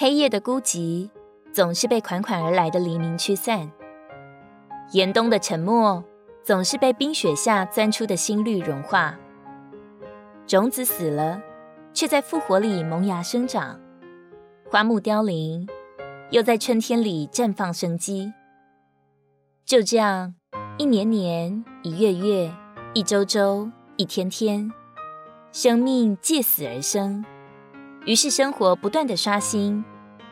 黑夜的孤寂总是被款款而来的黎明驱散，严冬的沉默总是被冰雪下钻出的新绿融化。种子死了，却在复活里萌芽生长；花木凋零，又在春天里绽放生机。就这样，一年年，一月月，一周周，一天天，生命借死而生。于是，生活不断的刷新，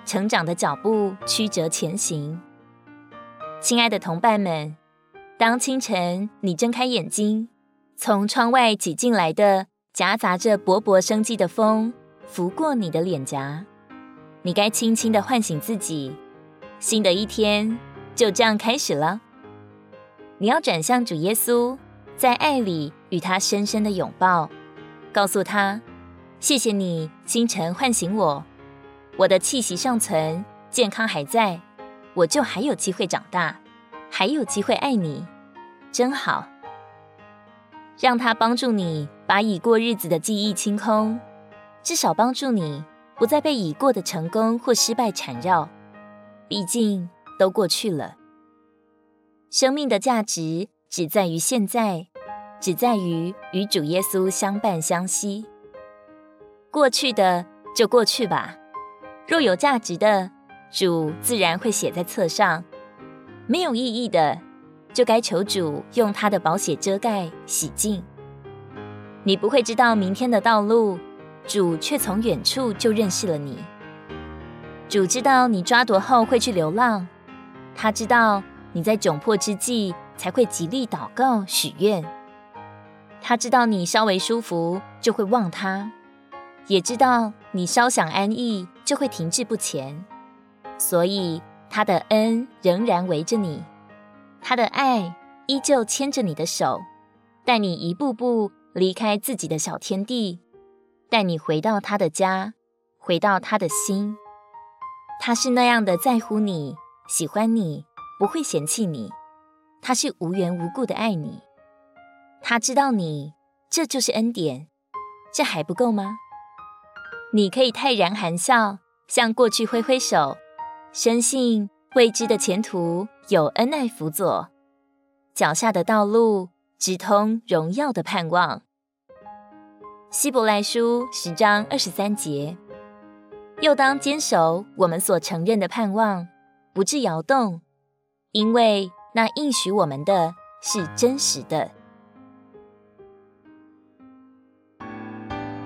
成长的脚步曲折前行。亲爱的同伴们，当清晨你睁开眼睛，从窗外挤进来的夹杂着勃勃生机的风拂过你的脸颊，你该轻轻的唤醒自己，新的一天就这样开始了。你要转向主耶稣，在爱里与他深深的拥抱，告诉他。谢谢你清晨唤醒我，我的气息尚存，健康还在，我就还有机会长大，还有机会爱你，真好。让他帮助你把已过日子的记忆清空，至少帮助你不再被已过的成功或失败缠绕，毕竟都过去了。生命的价值只在于现在，只在于与主耶稣相伴相惜。过去的就过去吧，若有价值的，主自然会写在册上；没有意义的，就该求主用他的宝血遮盖洗净。你不会知道明天的道路，主却从远处就认识了你。主知道你抓夺后会去流浪，他知道你在窘迫之际才会极力祷告许愿，他知道你稍微舒服就会忘他。也知道你稍想安逸，就会停滞不前，所以他的恩仍然围着你，他的爱依旧牵着你的手，带你一步步离开自己的小天地，带你回到他的家，回到他的心。他是那样的在乎你，喜欢你，不会嫌弃你。他是无缘无故的爱你。他知道你，这就是恩典。这还不够吗？你可以泰然含笑，向过去挥挥手，深信未知的前途有恩爱辅佐，脚下的道路直通荣耀的盼望。希伯来书十章二十三节，又当坚守我们所承认的盼望，不致摇动，因为那应许我们的是真实的。